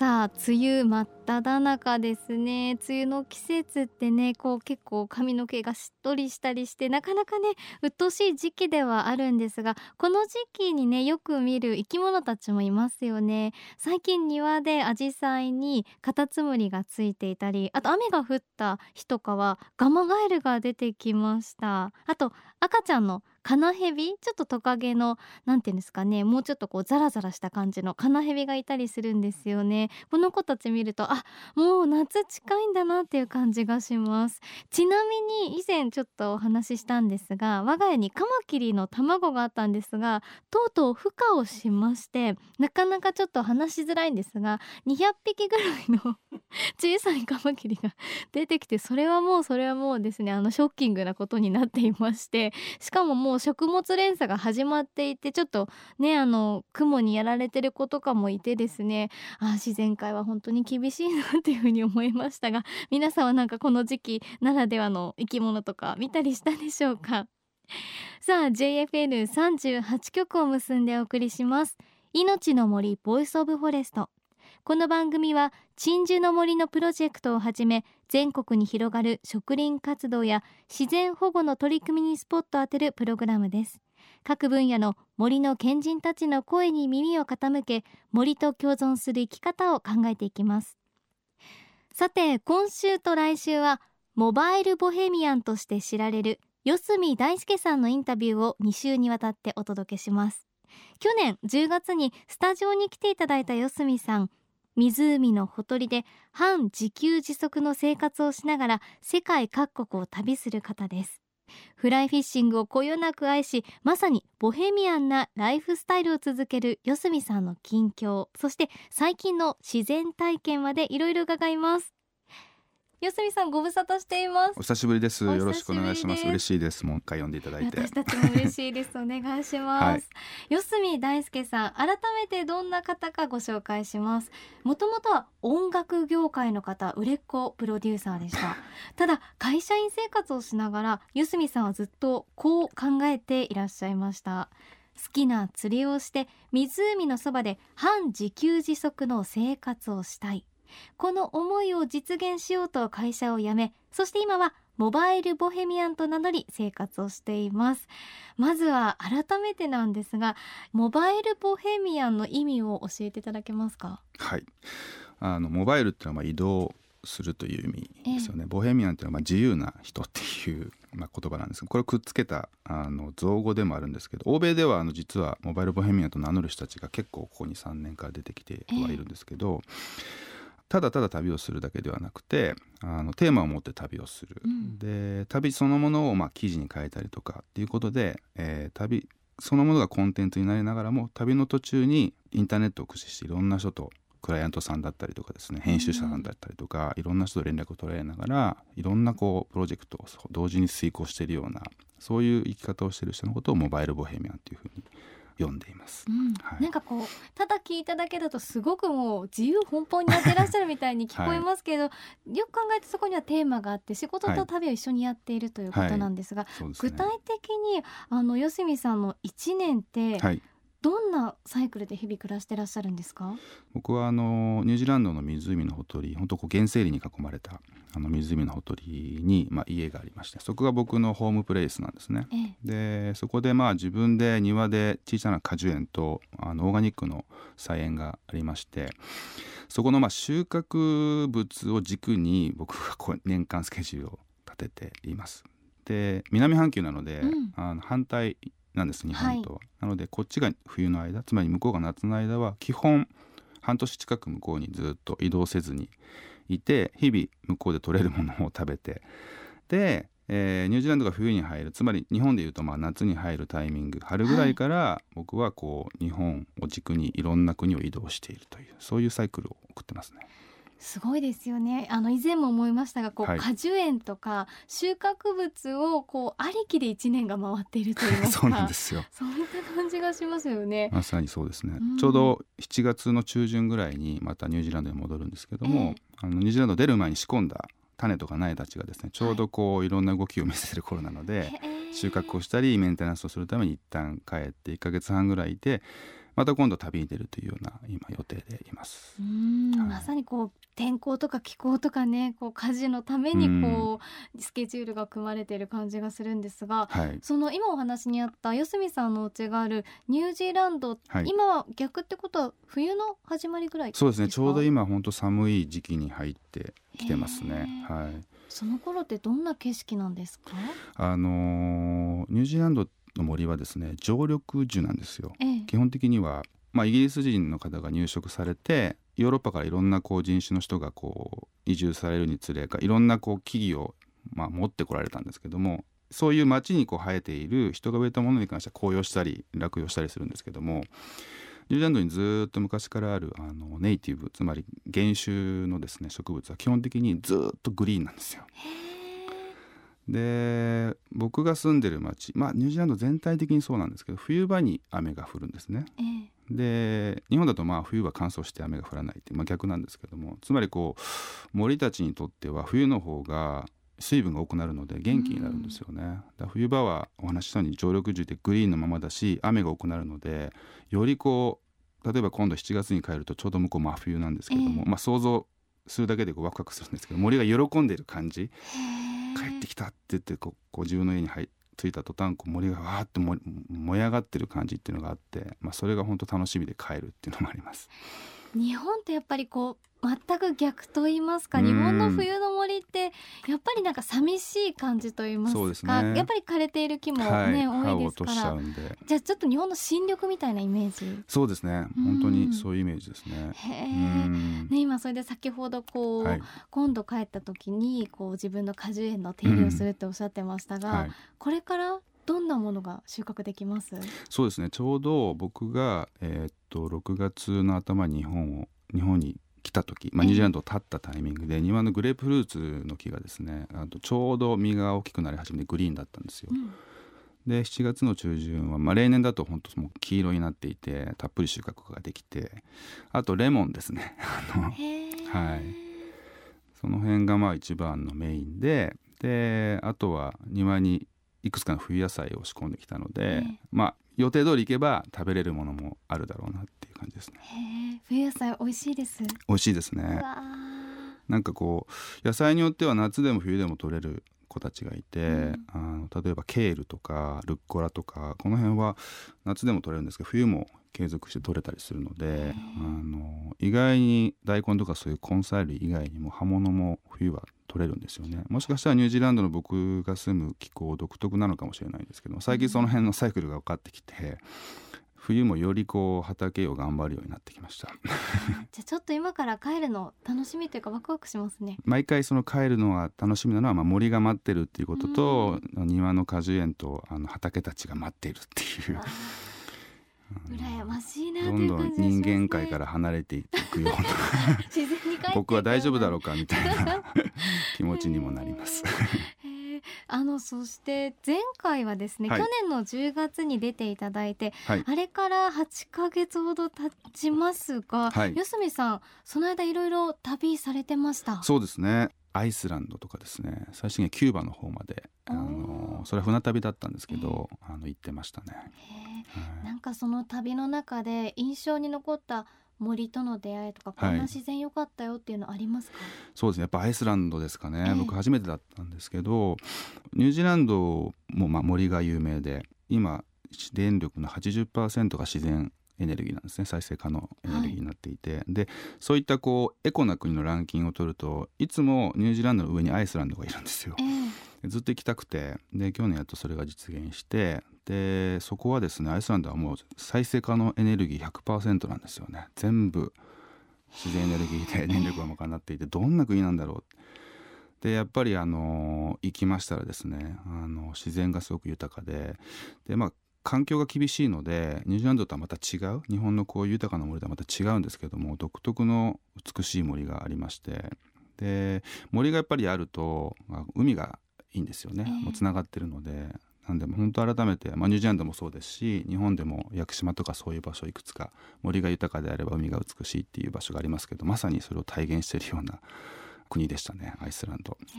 さあ梅雨真っ只中ですね。梅雨の季節ってねこう結構髪の毛がしっとりしたりしてなかなかね鬱陶しい時期ではあるんですがこの時期にねよく見る生き物たちもいますよね。最近庭でアジサイにカタツムリがついていたりあと雨が降った日とかはガマガエルが出てきました。あと赤ちゃんのカナヘビ？ちょっとトカゲのなんていうんですかね。もうちょっとこうザラザラした感じのカナヘビがいたりするんですよね。この子たち見るとあもう夏近いんだなっていう感じがします。ちなみに以前ちょっとお話ししたんですが我が家にカマキリの卵があったんですがとうとう孵化をしましてなかなかちょっと話しづらいんですが200匹ぐらいの 小さいカマキリが出てきてそれはもうそれはもうですねあのショッキングなことになっていましてしかももうもう食物連鎖が始まっていてちょっとねあの蜘蛛にやられてる子とかもいてですね。あ自然界は本当に厳しいなっていうふうに思いましたが皆さんはなんかこの時期ならではの生き物とか見たりしたでしょうか？さあ JFN38 局を結んでお送りします。命の森 Voice of Forest。この番組は鎮守の森のプロジェクトをはじめ全国に広がる植林活動や自然保護の取り組みにスポットを当てるプログラムです。各分野の森の賢人たちの声に耳を傾け森と共存する生き方を考えていきます。さて今週と来週はモバイルボヘミアンとして知られる四隅大輔さんのインタビューを2週にわたってお届けします。去年10月にスタジオに来ていただいた四隅さん湖のほとりで半自給自足の生活をしながら世界各国を旅する方です。フライフィッシングをこよなく愛しまさにボヘミアンなライフスタイルを続ける四隅さんの近況そして最近の自然体験までいろいろ伺います。四隅さんご無沙汰しています。お久しぶりです。よろしくお願いします。嬉しいです。もう一回呼んでいただいて。私たちも嬉しいです。お願いします、はい。四隅大輔さん改めてどんな方かご紹介します。もともとは音楽業界の方売れっ子プロデューサーでした。ただ会社員生活をしながら四隅さんはずっとこう考えていらっしゃいました。好きな釣りをして湖のそばで半自給自足の生活をしたいこの思いを実現しようと会社を辞めそして今はモバイルボヘミアンと名乗り生活をしています。まずは改めてなんですがモバイルボヘミアンの意味を教えていただけますか？はい。あのモバイルっていうのはまあ移動するという意味ですよね、ボヘミアンっていうのはまあ自由な人っていうまあ言葉なんですこれをくっつけたあの造語でもあるんですけど欧米ではあの実はモバイルボヘミアンと名乗る人たちが結構ここに3年から出てきてはいるんですけど、ただただ旅をするだけではなくてあのテーマを持って旅をする、うん。で旅そのものをまあ記事に変えたりとかっていうことで、えー旅そのものがコンテンツになりながらも旅の途中にインターネットを駆使していろんな人とクライアントさんだったりとかですね編集者さんだったりとか、いろんな人と連絡を取られながらいろんなこうプロジェクトを同時に遂行しているようなそういう生き方をしている人のことをモバイルボヘミアンというふうに呼んでいます。うん。はい。なんかこうただ聞いただけだとすごくもう自由奔放にやってらっしゃるみたいに聞こえますけど、よく考えてそこにはテーマがあって仕事と旅を一緒にやっているということなんですが、そうですね。具体的にあの四隅さんの1年ってはいどんなサイクルで日々暮らしてらっしゃるんですか、僕はあのニュージーランドの湖のほとり本当こう原生林に囲まれたあの湖のほとりに、まあ、家がありましてそこが僕のホームプレイスなんですね。ええでそこでまあ自分で庭で小さな果樹園とあのオーガニックの菜園がありましてそこのまあ収穫物を軸に僕がこう年間スケジュールを立てています。で南半球なので、うんあの反対なんです日本とは、なのでこっちが冬の間つまり向こうが夏の間は基本半年近く向こうにずっと移動せずにいて日々向こうで取れるものを食べてで、えーニュージーランドが冬に入るつまり日本でいうとまあ夏に入るタイミング春ぐらいから僕はこう日本を軸にいろんな国を移動しているというそういうサイクルを送ってますね。すごいですよね。あの以前も思いましたがこう、はい。果樹園とか収穫物をこうありきで一年が回っていると言いますか。そうなんですよ。そういった感じがしますよね。まさにそうですね、うん。ちょうど7月の中旬ぐらいにまたニュージーランドに戻るんですけども、あのニュージーランド出る前に仕込んだ種とか苗たちがですねちょうどこういろんな動きを見せてる頃なので、へー収穫をしたりメンテナンスをするために一旦帰って1ヶ月半ぐらいいてまた今度旅に出るというような今予定でいます。う。ーん。はい。まさにこう天候とか気候とかねこう家事のためにこうスケジュールが組まれている感じがするんですがはい、その今お話にあった四隅さんのお家があるニュージーランド、はい。今は逆ってことは冬の始まりぐらいそうですね。ちょうど今今本当寒い時期に入ってきてますね。はい。その頃ってどんな景色なんですか？あのーニュージーランドの森はですね常緑樹なんですよ。ええ基本的には、まあ、イギリス人の方が入植されてヨーロッパからいろんなこう人種の人がこう移住されるにつれかいろんなこう木々を、まあ、持ってこられたんですけどもそういう町にこう生えている人が植えたものに関しては紅葉したり落葉したりするんですけどもニュージーランドにずーっと昔からあるあのネイティブつまり原種のですね植物は基本的にずーっとグリーンなんですよ。で僕が住んでる町まあニュージーランド全体的にそうなんですけど冬場に雨が降るんですね。ええで日本だとまあ冬は乾燥して雨が降らないって、まあ、逆なんですけどもつまりこう森たちにとっては冬の方が水分が多くなるので元気になるんですよね。だ冬場はお話ししたように常緑樹でグリーンのままだし雨が多くなるのでよりこう例えば今度7月に帰るとちょうど向こう真冬なんですけども、ええまあ想像するだけでこうワクワクするんですけど森が喜んでいる感じへえ帰ってきたって言ってこう自分の家に入着いた途端こう森がわーって燃え燃え上がってる感じっていうのがあって、まあ、それが本当楽しみで帰るっていうのもあります。日本ってやっぱりこう全く逆と言いますかうん。日本の冬の森ってやっぱりなんか寂しい感じと言いますかね。やっぱり枯れている木もはい、多いですから。じゃあちょっと日本の新緑みたいなイメージ。そうですね。うん。本当にそういうイメージですね。ね、今それで先ほどこう、はい。今度帰った時にこう自分の果樹園の手入れをするっておっしゃってましたが、はい、これからどんなものが収穫できます？そうですね。ちょうど僕が、えーっと6月の頭に日本を日本に来た時、まあ、ええ。ニュージーランドを立ったタイミングで庭のグレープフルーツの木がですねあとちょうど実が大きくなり始めてグリーンだったんですよ。う。ん。で7月の中旬は、まあ、例年だと本当もう黄色になっていてたっぷり収穫ができてあとレモンですね。はい。その辺がまあ一番のメインでであとは庭にいくつかの冬野菜を仕込んできたので、ええ。まあ予定通り行けば食べれるものもあるだろうなっていう感じですね。冬野菜美味しいです、美味しいですうねわなんかこう野菜によっては夏でも冬でも取れる子たちがいて、うん。あの例えばケールとかルッコラとかこの辺は夏でも取れるんですけど冬も継続して取れたりするのであの意外に大根とかそういう根菜類以外にも葉物も冬は取れるんですよね。もしかしたらニュージーランドの僕が住む気候独特なのかもしれないですけど最近その辺のサイクルが分かってきて冬もよりこう畑を頑張るようになってきました。じゃあちょっと今から帰るの楽しみというかワクワクしますね。毎回その帰るのが楽しみなのは、まあ、森が待ってるっていうことと、庭の果樹園とあの畑たちが待っているっていう。羨ましいなとどんどん人間界から離れていくような。自然に帰っていくような。僕は大丈夫だろうかみたいな気持ちにもなります。あのそして前回はですね、はい。去年の10月に出ていただいて、はい。あれから8ヶ月ほど経ちますが、はい。四隅さんその間いろいろ旅されてました？そうですね。アイスランドとかですね。最終的にはキューバの方まであのそれは船旅だったんですけど、あの行ってましたね。なんかその旅の中で印象に残った森との出会いとかこんな自然良かったよっていうのありますか、そうですね。やっぱアイスランドですかね、ええ。僕初めてだったんですけどニュージーランドもまあ森が有名で今電力の80%が自然エネルギーなんですね。再生可能エネルギーになっていて、でそういったこうエコな国のランキングを取るといつもニュージーランドの上にアイスランドがいるんですよ。え。え。ずっと行きたくて。で去年やっとそれが実現してでそこはですねアイスランドはもう再生可能エネルギー100%なんですよね。全部自然エネルギーで電力が賄っていてどんな国なんだろう。でやっぱりあの行きましたらですねあの自然がすごく豊かででまあ環境が厳しいのでニュージーランドとはまた違う日本のこういう豊かな森とはまた違うんですけども独特の美しい森がありましてで森がやっぱりあると、まあ、海がいいんですよね、えーもうつながってるのでなんで本当改めて、まあ、ニュージーランドもそうですし日本でも屋久島とかそういう場所いくつか森が豊かであれば海が美しいっていう場所がありますけどまさにそれを体現しているような 国でしたねアイスランド。え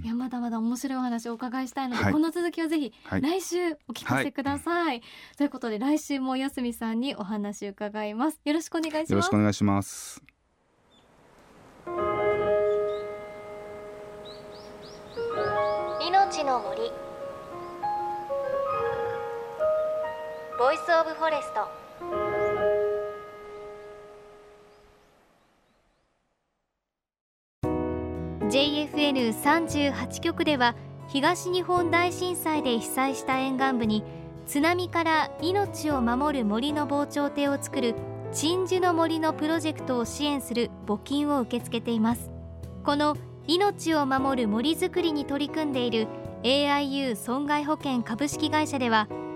ー。いやまだまだ面白いお話をお伺いしたいので、はい。この続きをぜひはい。来週お聞かせください、ということで来週も安住さんにお話伺います。よろしくお願いします。よろしくお願いします。命の森ボイスオブフォレスト。JFN38 局では東日本大震災で被災した沿岸部に津波から命を守る森の防潮堤を作る鎮守の森のプロジェクトを支援する募金を受け付けています。この命を守る森づくりに取り組んでいる AIU 損害保険株式会社では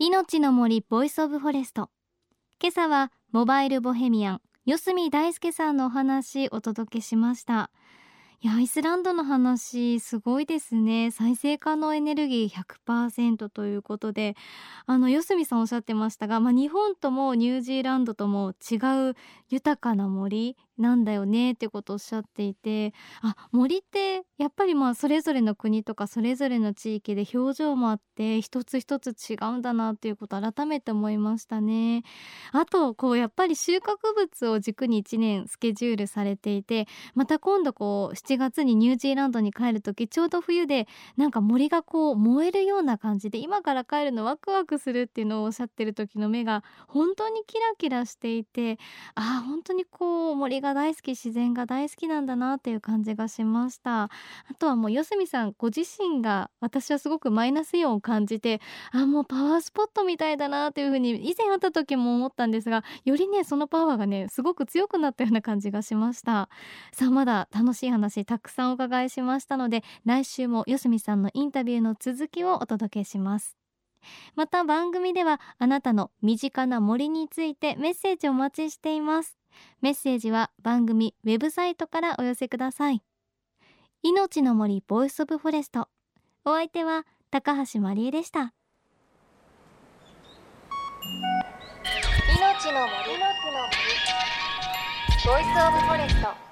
命の森 Voice of Forest。今朝はモバイルボヘミアン四角大輔さんのお話お届けしました。いやアイスランドの話すごいですね。再生可能エネルギー100%ということで。あの四隅さんおっしゃってましたが、まあ、日本ともニュージーランドとも違う豊かな森なんだよねってことをおっしゃっていてあ森ってやっぱりまあそれぞれの国とかそれぞれの地域で表情もあって一つ一つ違うんだなっていうこと改めて思いましたね。あとこうやっぱり収穫物を軸に1年スケジュールされていてまた今度こう7月にニュージーランドに帰る時ちょうど冬でなんか森がこう燃えるような感じで今から帰るのワクワクするっていうのをおっしゃってる時の目が本当にキラキラしていてああ本当にこう森がが大好き自然が大好きなんだなっていう感じがしました。あとはもう四隅さんご自身が私はすごくマイナスイオンを感じてあもうパワースポットみたいだなっていうふうに以前会った時も思ったんですがよりねそのパワーがねすごく強くなったような感じがしました。さあまだ楽しい話たくさんお伺いしましたので来週も四隅さんのインタビューの続きをお届けします。また番組ではあなたの身近な森についてメッセージをお待ちしています。メッセージは番組ウェブサイトからお寄せください。命の森 Voice of Forest。お相手は高橋真理恵でした。命の森。ボイスオブフォレスト